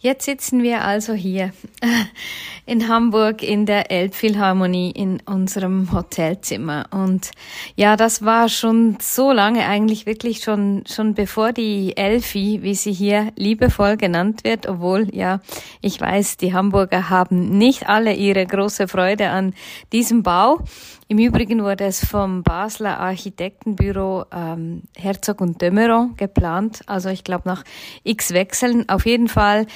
Jetzt sitzen wir also hier in Hamburg in der Elbphilharmonie in unserem Hotelzimmer. Und ja, das war schon so lange eigentlich wirklich schon, schon bevor die Elfi, wie sie hier liebevoll genannt wird, obwohl ja, ich weiß, die Hamburger haben nicht alle ihre große Freude an diesem Bau. Im Übrigen wurde es vom Basler Architektenbüro ähm, Herzog und Dömeron geplant. Also ich glaube nach x Wechseln. Auf jeden Fall,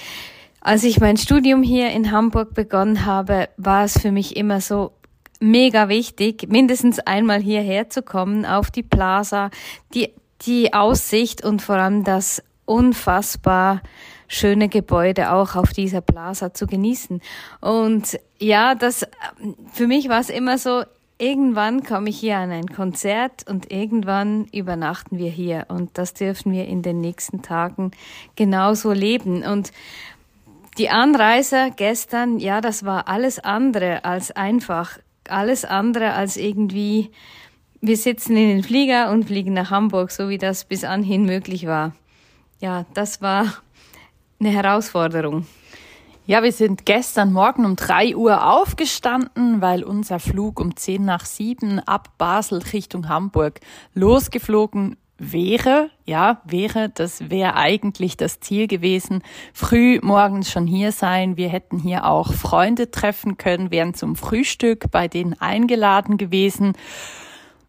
als ich mein Studium hier in Hamburg begonnen habe, war es für mich immer so mega wichtig, mindestens einmal hierher zu kommen auf die Plaza, die, die Aussicht und vor allem das unfassbar schöne Gebäude auch auf dieser Plaza zu genießen. Und ja, das, für mich war es immer so, irgendwann komme ich hier an ein Konzert und irgendwann übernachten wir hier und das dürfen wir in den nächsten Tagen genauso leben. Und die Anreise gestern, ja, das war alles andere als einfach, alles andere als irgendwie, wir sitzen in den Flieger und fliegen nach Hamburg, so wie das bis anhin möglich war. Ja, das war eine Herausforderung. Ja, wir sind gestern Morgen um drei Uhr aufgestanden, weil unser Flug um zehn nach sieben ab Basel Richtung Hamburg losgeflogen wäre. Ja, wäre, das wäre eigentlich das Ziel gewesen. Früh morgens schon hier sein. Wir hätten hier auch Freunde treffen können, wären zum Frühstück bei denen eingeladen gewesen.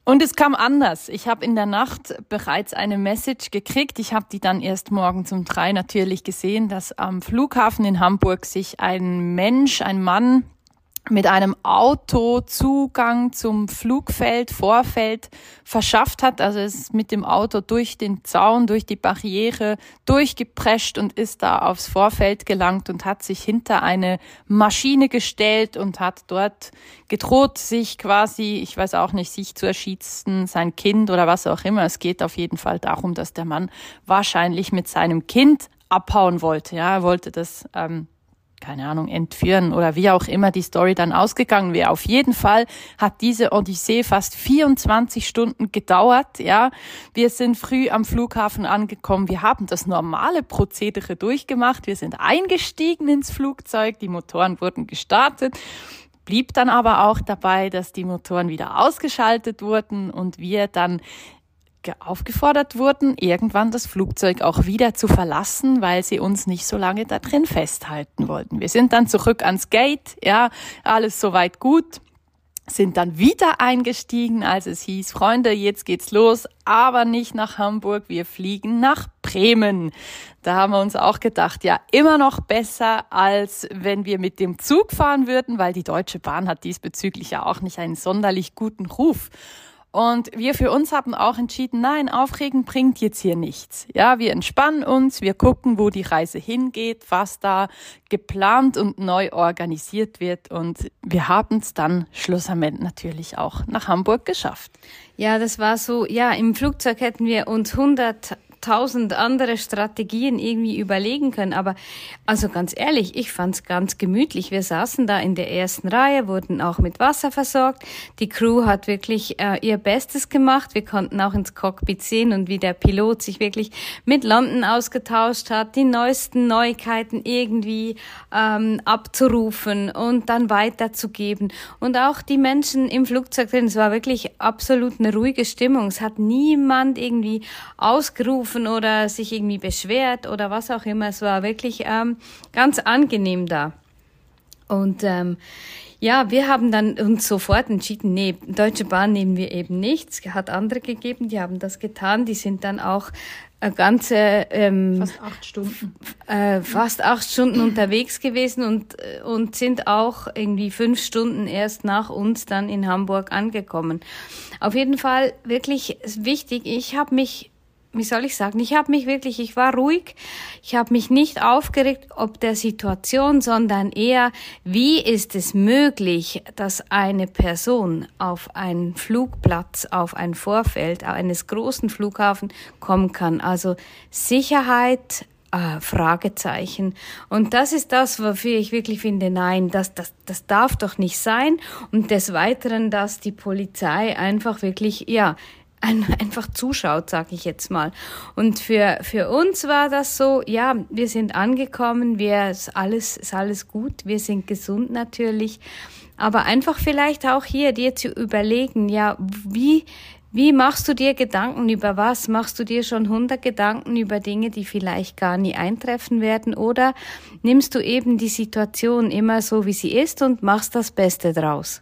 Und es kam anders. Ich habe in der Nacht bereits eine Message gekriegt. Ich habe die dann erst morgen um drei natürlich gesehen, dass am Flughafen in Hamburg sich ein Mensch, ein Mann mit einem Auto Zugang zum Flugfeld, Vorfeld verschafft hat. Also es ist mit dem Auto durch den Zaun, durch die Barriere durchgeprescht und ist da aufs Vorfeld gelangt und hat sich hinter eine Maschine gestellt und hat dort gedroht, sich quasi, ich weiß auch nicht, sich zu erschießen, sein Kind oder was auch immer. Es geht auf jeden Fall darum, dass der Mann wahrscheinlich mit seinem Kind abhauen wollte. Ja, er wollte das ähm, keine Ahnung, entführen oder wie auch immer die Story dann ausgegangen wäre. Auf jeden Fall hat diese Odyssee fast 24 Stunden gedauert, ja. Wir sind früh am Flughafen angekommen. Wir haben das normale Prozedere durchgemacht. Wir sind eingestiegen ins Flugzeug. Die Motoren wurden gestartet blieb dann aber auch dabei, dass die Motoren wieder ausgeschaltet wurden und wir dann aufgefordert wurden, irgendwann das Flugzeug auch wieder zu verlassen, weil sie uns nicht so lange da drin festhalten wollten. Wir sind dann zurück ans Gate, ja, alles soweit gut, sind dann wieder eingestiegen, als es hieß, Freunde, jetzt geht's los, aber nicht nach Hamburg, wir fliegen nach Bremen. Da haben wir uns auch gedacht, ja, immer noch besser, als wenn wir mit dem Zug fahren würden, weil die Deutsche Bahn hat diesbezüglich ja auch nicht einen sonderlich guten Ruf. Und wir für uns haben auch entschieden, nein, Aufregen bringt jetzt hier nichts. Ja, wir entspannen uns, wir gucken, wo die Reise hingeht, was da geplant und neu organisiert wird. Und wir haben es dann schlussendlich natürlich auch nach Hamburg geschafft. Ja, das war so, ja, im Flugzeug hätten wir uns 100 tausend andere Strategien irgendwie überlegen können. Aber also ganz ehrlich, ich fand's ganz gemütlich. Wir saßen da in der ersten Reihe, wurden auch mit Wasser versorgt. Die Crew hat wirklich äh, ihr Bestes gemacht. Wir konnten auch ins Cockpit sehen und wie der Pilot sich wirklich mit London ausgetauscht hat, die neuesten Neuigkeiten irgendwie ähm, abzurufen und dann weiterzugeben. Und auch die Menschen im Flugzeug drin, es war wirklich absolut eine ruhige Stimmung. Es hat niemand irgendwie ausgerufen angerufen oder sich irgendwie beschwert oder was auch immer. Es war wirklich ähm, ganz angenehm da. Und ähm, ja, wir haben dann uns sofort entschieden, nee, Deutsche Bahn nehmen wir eben nicht. Es hat andere gegeben, die haben das getan. Die sind dann auch ganze ähm, fast acht Stunden äh, fast acht Stunden unterwegs gewesen und und sind auch irgendwie fünf Stunden erst nach uns dann in Hamburg angekommen. Auf jeden Fall wirklich wichtig. Ich habe mich wie soll ich sagen, ich habe mich wirklich, ich war ruhig, ich habe mich nicht aufgeregt ob der Situation, sondern eher, wie ist es möglich, dass eine Person auf einen Flugplatz, auf ein Vorfeld eines großen Flughafen kommen kann. Also Sicherheit äh, Fragezeichen. Und das ist das, wofür ich wirklich finde, nein, das, das, das darf doch nicht sein. Und des Weiteren, dass die Polizei einfach wirklich, ja, einfach zuschaut, sag ich jetzt mal. Und für, für uns war das so, ja, wir sind angekommen, wir, ist alles, ist alles gut, wir sind gesund natürlich. Aber einfach vielleicht auch hier dir zu überlegen, ja, wie, wie machst du dir Gedanken über was? Machst du dir schon hundert Gedanken über Dinge, die vielleicht gar nie eintreffen werden? Oder nimmst du eben die Situation immer so, wie sie ist und machst das Beste draus?